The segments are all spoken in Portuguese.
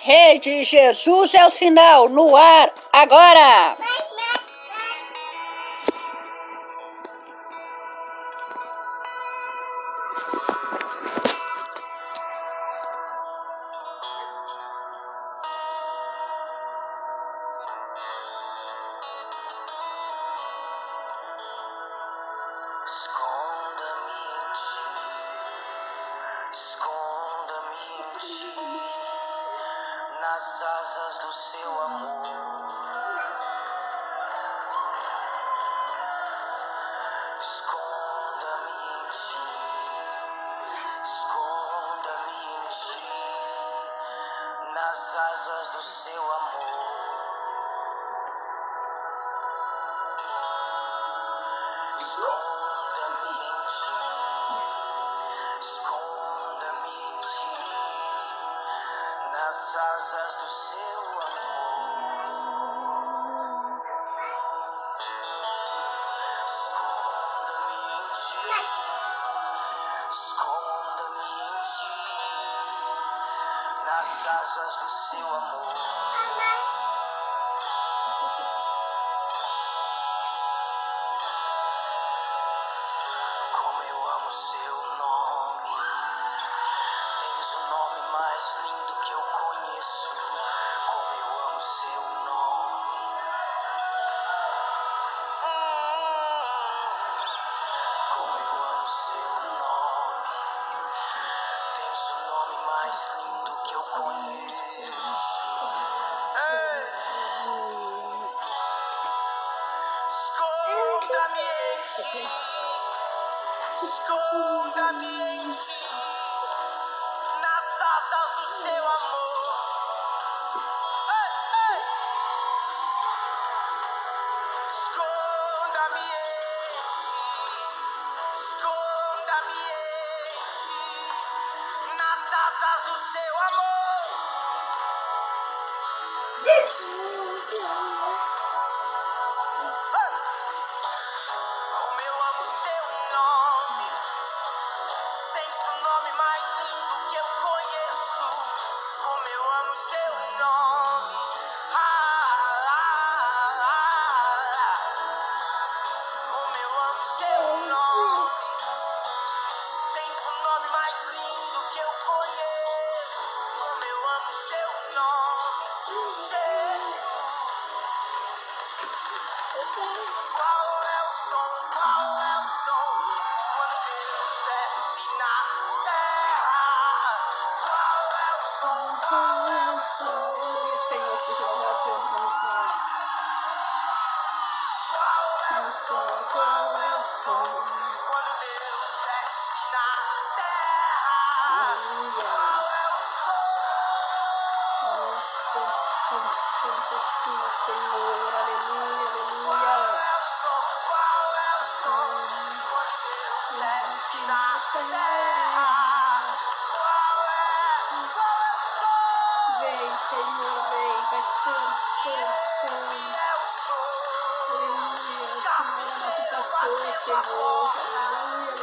Rede Jesus é o sinal no ar agora! Vai, vai. asas do seu amor. asas do seu amor. nunca me enchi nas asas do seu amor. Aleluia. Oh, santo, santo, santo és tu, Senhor. Aleluia, aleluia. Senhor, se mata Vem, Senhor, vem. Pai Santo, Santo, Santo. Aleluia. O Senhor é nosso pastor, Senhor. Aleluia.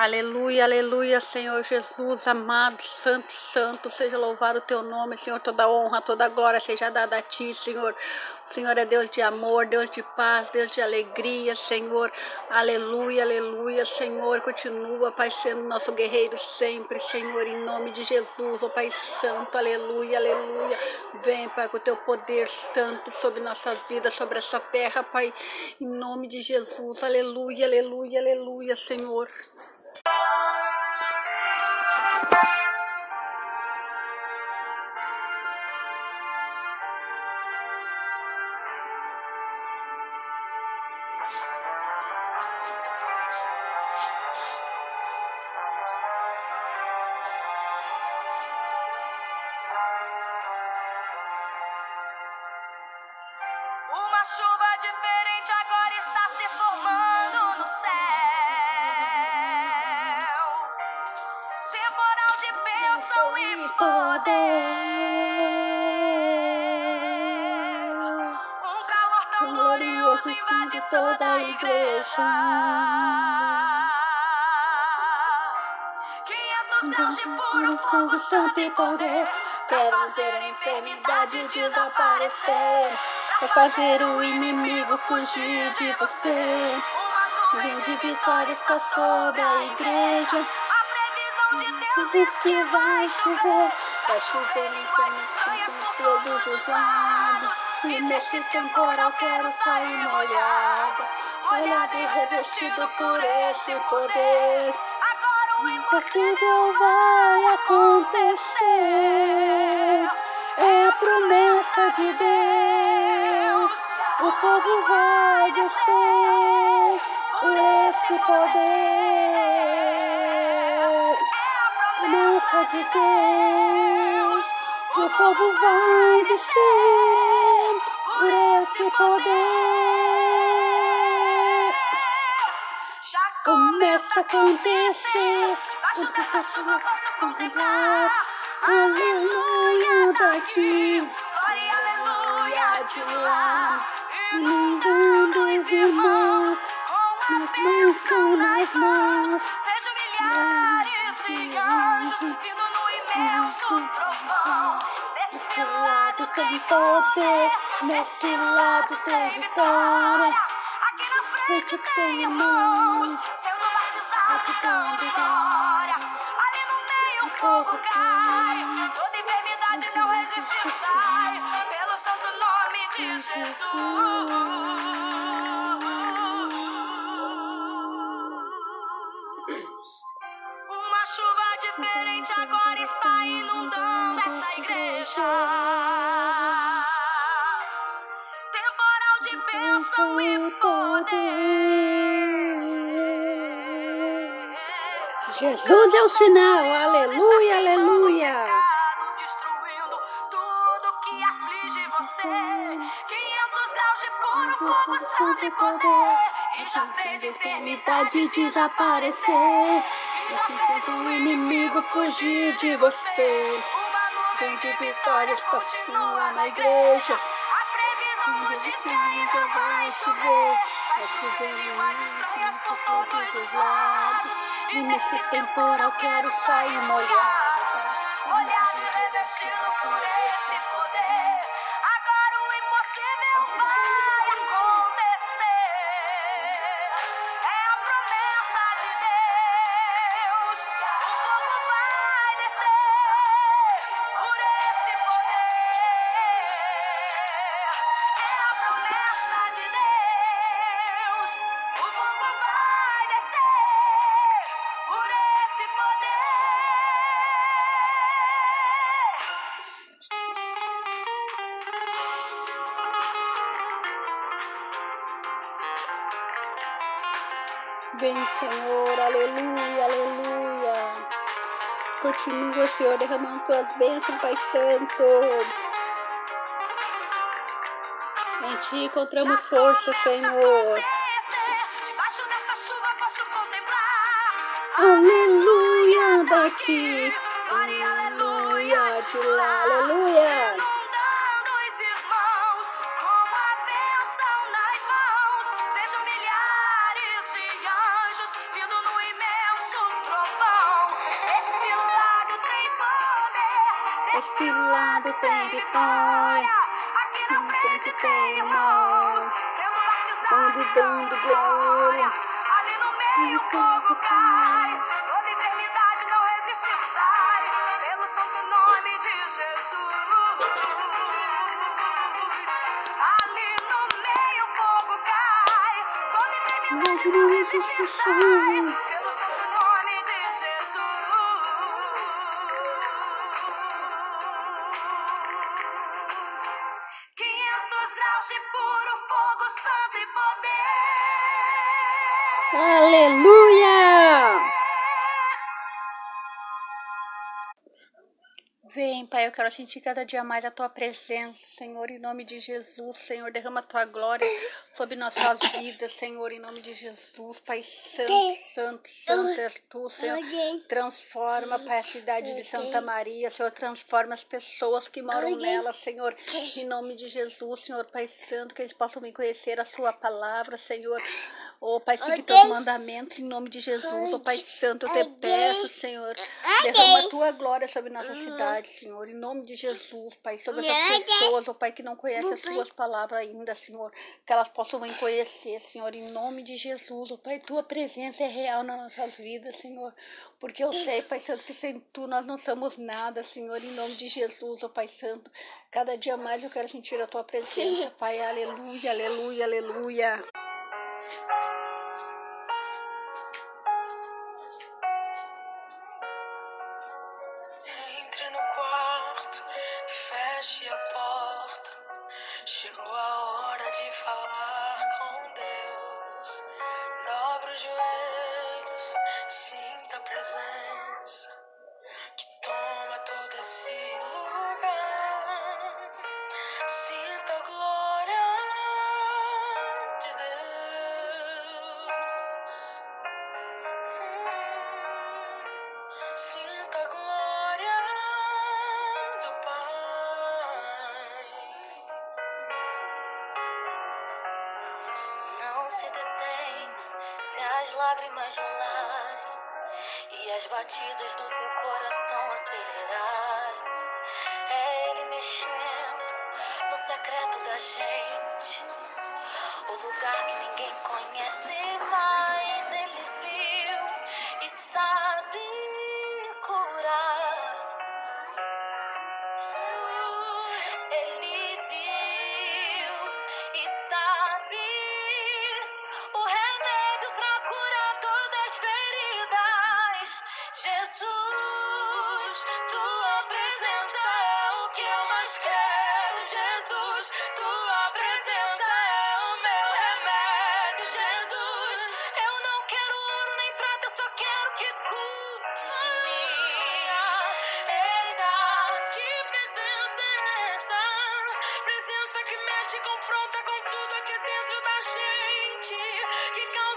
Aleluia, aleluia, Senhor Jesus, amado, santo, santo, seja louvado o teu nome, Senhor, toda honra, toda glória seja dada a ti, Senhor. O Senhor é Deus de amor, Deus de paz, Deus de alegria, Senhor. Aleluia, aleluia, Senhor, continua, Pai, sendo nosso guerreiro sempre, Senhor, em nome de Jesus, ó Pai Santo, aleluia, aleluia. Vem, Pai, com o teu poder santo sobre nossas vidas, sobre essa terra, Pai, em nome de Jesus, aleluia, aleluia, aleluia, Senhor. Poder. Um calor tão glorioso invade toda a igreja. Quinhentos céus de puro fogo, santo e poder. Quero ver a enfermidade desaparecer. Pra fazer o inimigo fugir de você. Rio de vitória está sobre a igreja. Diz que vai chover, vai chover em por todos os lados. E nesse temporal quero sair molhada, molhado e revestido por esse poder. O impossível vai acontecer, é a promessa de Deus. O povo vai descer por esse poder. Promessa de Deus, o povo vai descer por esse poder. Começa a acontecer, tudo que faço contemplar. Aleluia daqui, aleluia de lá, inundando os irmãos, nas mãos são nas mãos. De anjos vindo no imenso trovão. Deste lado tem poder, nesse lado tem vitória. Aqui na frente tem irmãos sendo batizados dando glória. Ali no meio o povo cai, toda enfermidade não resiste sai, pelo santo nome de Jesus. Está inundando essa igreja. Temporal de bênção e poder. Jesus é o sinal, aleluia, aleluia. Destruindo tudo que aflige você. 500 graus de puro fogo, santo e poder. E já fez enfermidade desaparecer, fez o inimigo fugir de você. Grande vitória está sua na igreja. A previsão Onde nos diz você que ainda vai chover. vai chover muito estranhas por todos os lados. E nesse temporal quero sair molhada. Olhado e revestido por esse poder. Vem, Senhor, aleluia, aleluia. Continua, Senhor, derramando tuas bênçãos, Pai Santo. Em ti encontramos força, Senhor. Aleluia daqui, aleluia de lá, aleluia. Lado tem vitória, Aqui na no frente tem irmãos sendo batizados onde dando glória. Ali no meio o fogo cai, toda enfermidade não resiste sai, pelo santo nome de Jesus. Ali no meio o fogo cai, toda enfermidade não resiste sai, Quero sentir cada dia mais a tua presença, Senhor, em nome de Jesus. Senhor, derrama a tua glória sobre nossas vidas, Senhor, em nome de Jesus. Pai Santo, Santo, Santo és tu, Senhor. Transforma, Pai, a cidade de Santa Maria, Senhor. Transforma as pessoas que moram nela, Senhor. Em nome de Jesus, Senhor, Pai Santo, que eles possam me conhecer a Sua palavra, Senhor. Oh, Pai, seguir teus mandamentos em nome de Jesus. Oh, Pai Santo, eu te peço, Senhor. Derrama a tua glória sobre nossa cidade, Senhor. Senhor, em nome de Jesus, Pai, sobre essas pessoas, ó Pai, que não conhecem as tuas palavras ainda, Senhor, que elas possam conhecer, Senhor, em nome de Jesus, ó Pai, tua presença é real nas nossas vidas, Senhor, porque eu sei, Pai Santo, que sem tu nós não somos nada, Senhor, em nome de Jesus, ó Pai Santo, cada dia mais eu quero sentir a tua presença, Pai, aleluia, aleluia, aleluia. Se as lágrimas rolarem e as batidas do teu coração acelerarem. É Ele mexendo no secreto da gente, o lugar que ninguém conhece mais. Gente. Que causa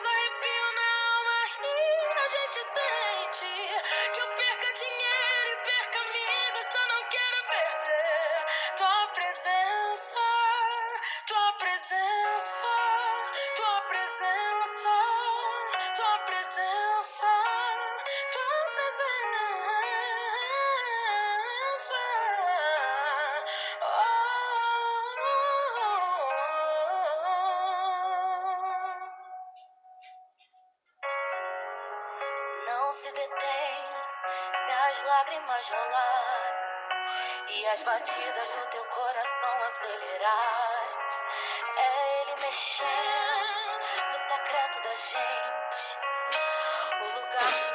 lágrimas rolarem e as batidas do teu coração acelerarem. É Ele mexendo no secreto da gente, o lugar